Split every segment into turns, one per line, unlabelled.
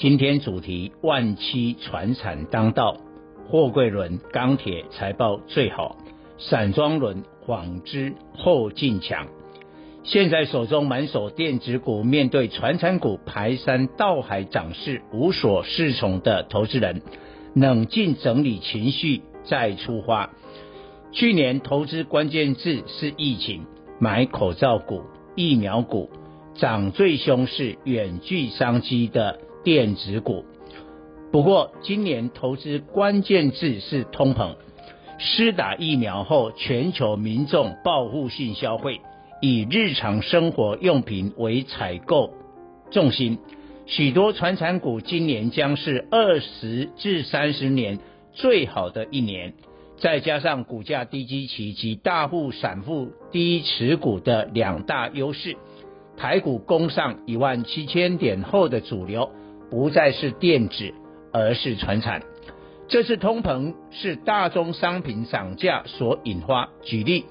今天主题：万七船产当道，货柜轮、钢铁财报最好，散装轮纺织后劲强。现在手中满手电子股，面对传产股排山倒海涨势，无所适从的投资人，冷静整理情绪再出发。去年投资关键字是疫情，买口罩股、疫苗股。涨最凶是远距商机的电子股，不过今年投资关键字是通膨。施打疫苗后，全球民众报复性消费，以日常生活用品为采购重心，许多传产股今年将是二十至三十年最好的一年。再加上股价低基期及大户散户低持股的两大优势。台股攻上一万七千点后的主流不再是电子，而是传产。这次通膨是大宗商品涨价所引发。举例，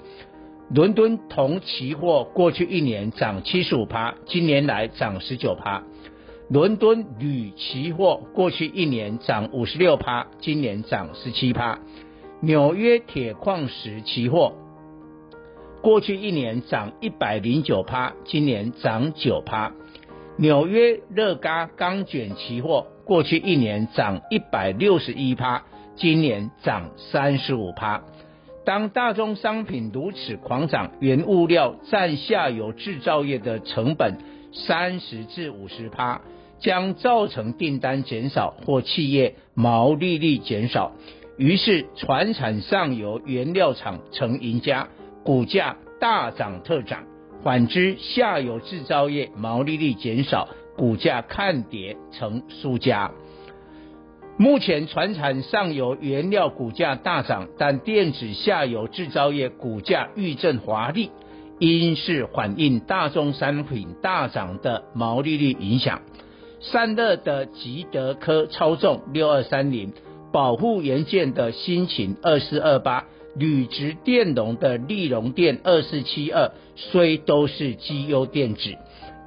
伦敦铜期货过去一年涨七十五趴，今年来涨十九趴；伦敦铝期货过去一年涨五十六趴，今年涨十七趴；纽约铁矿石期货。过去一年涨一百零九趴，今年涨九趴。纽约热轧钢卷期货过去一年涨一百六十一趴，今年涨三十五趴。当大宗商品如此狂涨，原物料占下游制造业的成本三十至五十趴，将造成订单减少或企业毛利率减少。于是，船产上游原料厂成赢家。股价大涨特涨，反之下游制造业毛利率减少，股价看跌成输家。目前传产上游原料股价大涨，但电子下游制造业股价遇震华丽，因是反映大宗商品大涨的毛利率影响。散热的吉德科超重六二三零，保护元件的欣勤二四二八。铝质电容的利隆电二四七二，虽都是绩优电子，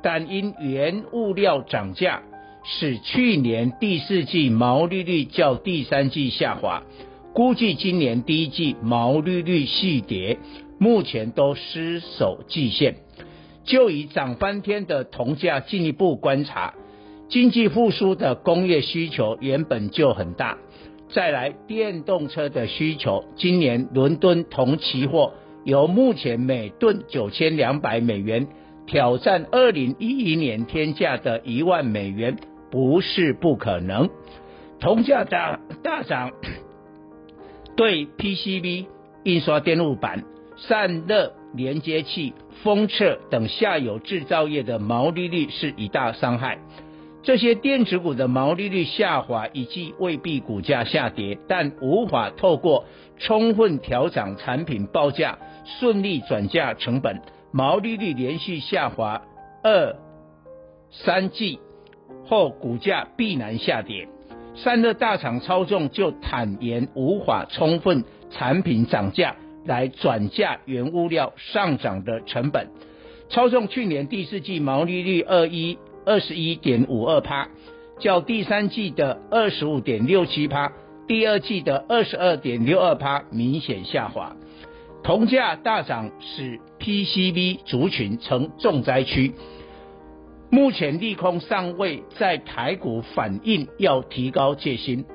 但因原物料涨价，使去年第四季毛利率较第三季下滑，估计今年第一季毛利率续跌，目前都失守季线。就以涨翻天的铜价进一步观察，经济复苏的工业需求原本就很大。再来，电动车的需求，今年伦敦铜期货由目前每吨九千两百美元挑战二零一一年天价的一万美元，不是不可能。铜价大大涨，对 PCB、印刷电路板、散热连接器、封测等下游制造业的毛利率是一大伤害。这些电子股的毛利率下滑，以及未必股价下跌，但无法透过充分调涨产品报价，顺利转嫁成本，毛利率连续下滑二三季后，股价必然下跌。散热大厂超重就坦言无法充分产品涨价来转嫁原物料上涨的成本。超重去年第四季毛利率二一。二十一点五二趴，较第三季的二十五点六七趴，第二季的二十二点六二趴明显下滑。铜价大涨使 PCB 族群成重灾区，目前利空尚未在台股反映，要提高戒心。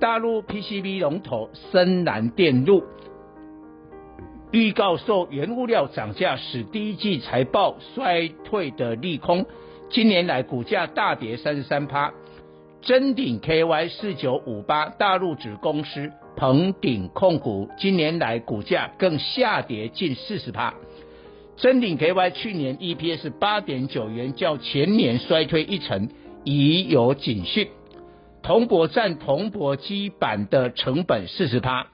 大陆 PCB 龙头深南电路预告受原物料涨价使第一季财报衰退的利空。今年来股价大跌三十三趴，臻鼎 KY 四九五八大陆子公司鹏鼎控股今年来股价更下跌近四十趴，臻鼎 KY 去年 EPS 八点九元，较前年衰退一成，已有警讯。铜箔占铜箔基板的成本四十趴，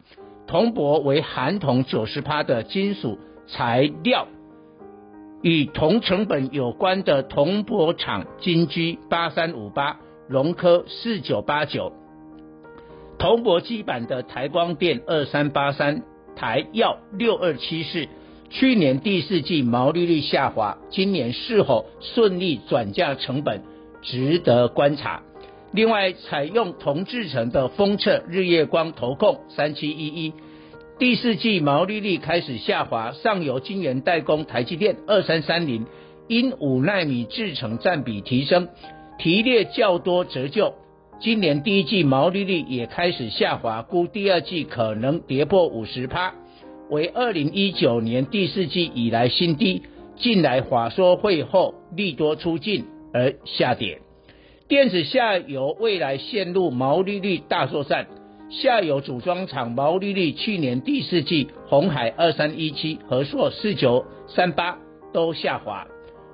铜箔为含铜九十趴的金属材料。与铜成本有关的铜箔厂金居八三五八、荣科四九八九，铜箔基板的台光电二三八三、台燿六二七四。去年第四季毛利率下滑，今年是否顺利转嫁成本，值得观察。另外，采用铜制成的封测日月光投控三七一一，第四季毛利率开始下滑，上游晶圆代工台积电二三三零，因五奈米制程占比提升，提列较多折旧，今年第一季毛利率也开始下滑，估第二季可能跌破五十趴，为二零一九年第四季以来新低，近来华说会后利多出尽而下跌。电子下游未来陷入毛利率大作战，下游组装厂毛利率去年第四季，红海二三一七、和硕四九三八都下滑。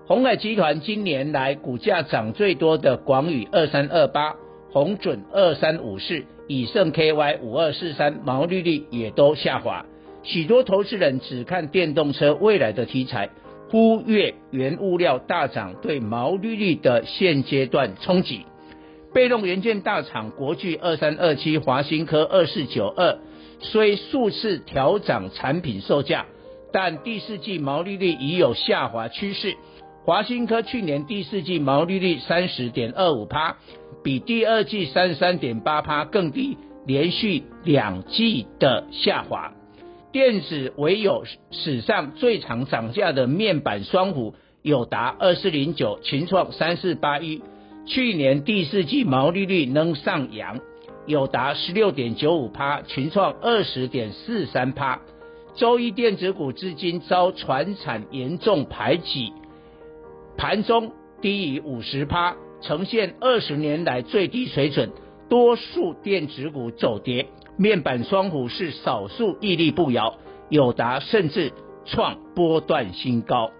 鸿海集团今年来股价涨最多的广宇二三二八、红准二三五四、以盛 KY 五二四三毛利率也都下滑。许多投资人只看电动车未来的题材。忽略原物料大涨对毛利率的现阶段冲击，被动元件大厂国巨二三二七、华新科二四九二，虽数次调涨产品售价，但第四季毛利率已有下滑趋势。华新科去年第四季毛利率三十点二五趴，比第二季三十三点八趴更低，连续两季的下滑。电子唯有史上最长涨价的面板双虎，有达二四零九、群创三四八一，去年第四季毛利率能上扬，友达十六点九五趴，群创二十点四三趴。周一电子股资金遭传产严重排挤，盘中低于五十趴，呈现二十年来最低水准，多数电子股走跌。面板双虎是少数屹立不摇，友达甚至创波段新高。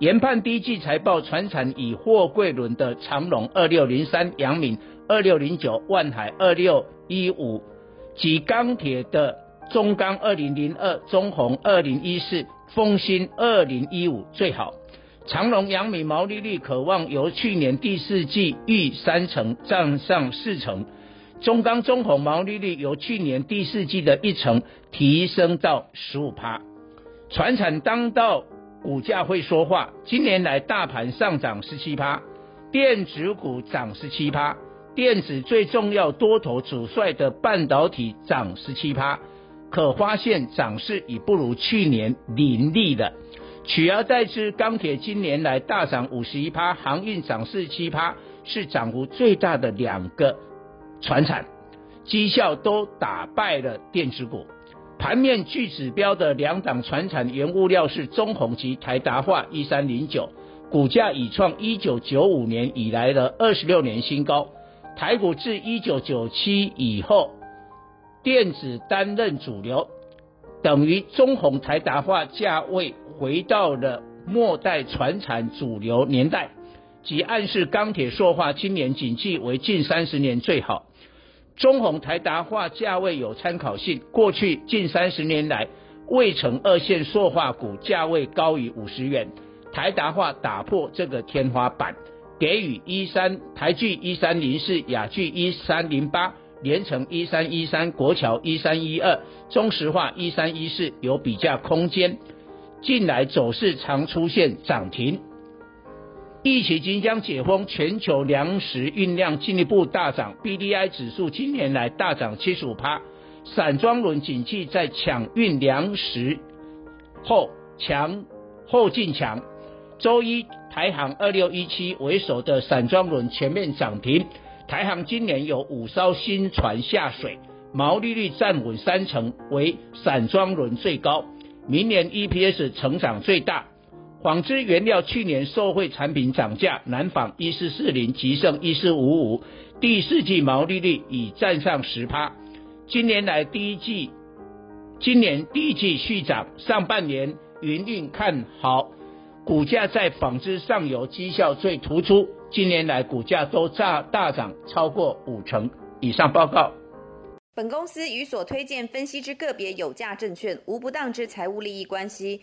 研判第一季财报，传产以货柜轮的长荣二六零三、阳明二六零九、万海二六一五及钢铁的中钢二零零二、中鸿二零一四、丰兴二零一五最好。长荣、阳明毛利率可望由去年第四季逾三成涨上四成。中钢、中鸿毛利率由去年第四季的一成提升到十五趴，传产当道，股价会说话。今年来大盘上涨十七趴，电子股涨十七趴，电子最重要多头主帅的半导体涨十七趴，可发现涨势已不如去年凌厉了。取而代之，钢铁今年来大涨五十一趴，航运涨四十七趴，是涨幅最大的两个。船产绩效都打败了电子股，盘面具指标的两档船产原物料是中鸿及台达化一三零九，股价已创一九九五年以来的二十六年新高。台股自一九九七以后，电子担任主流，等于中鸿台达化价位回到了末代传产主流年代，即暗示钢铁塑化今年景气为近三十年最好。中宏台达化价位有参考性，过去近三十年来，未曾二线塑化股价位高于五十元。台达化打破这个天花板，给予一三台聚一三零四、亚聚一三零八、联成一三一三、国桥一三一二、中石化一三一四有比价空间。近来走势常出现涨停。疫情即将解封，全球粮食运量进一步大涨，BDI 指数今年来大涨七十五趴。散装轮景气在抢运粮食后强后进强。周一台航二六一七为首的散装轮全面涨停，台航今年有五艘新船下水，毛利率站稳三成，为散装轮最高，明年 EPS 成长最大。纺织原料去年受惠产品涨价，南纺一四四零、吉盛一四五五，第四季毛利率已站上十趴。今年来第一季，今年第一季续涨，上半年营运看好，股价在纺织上游绩效最突出，今年来股价都大大涨超过五成，以上报告。
本公司与所推荐分析之个别有价证券无不当之财务利益关系。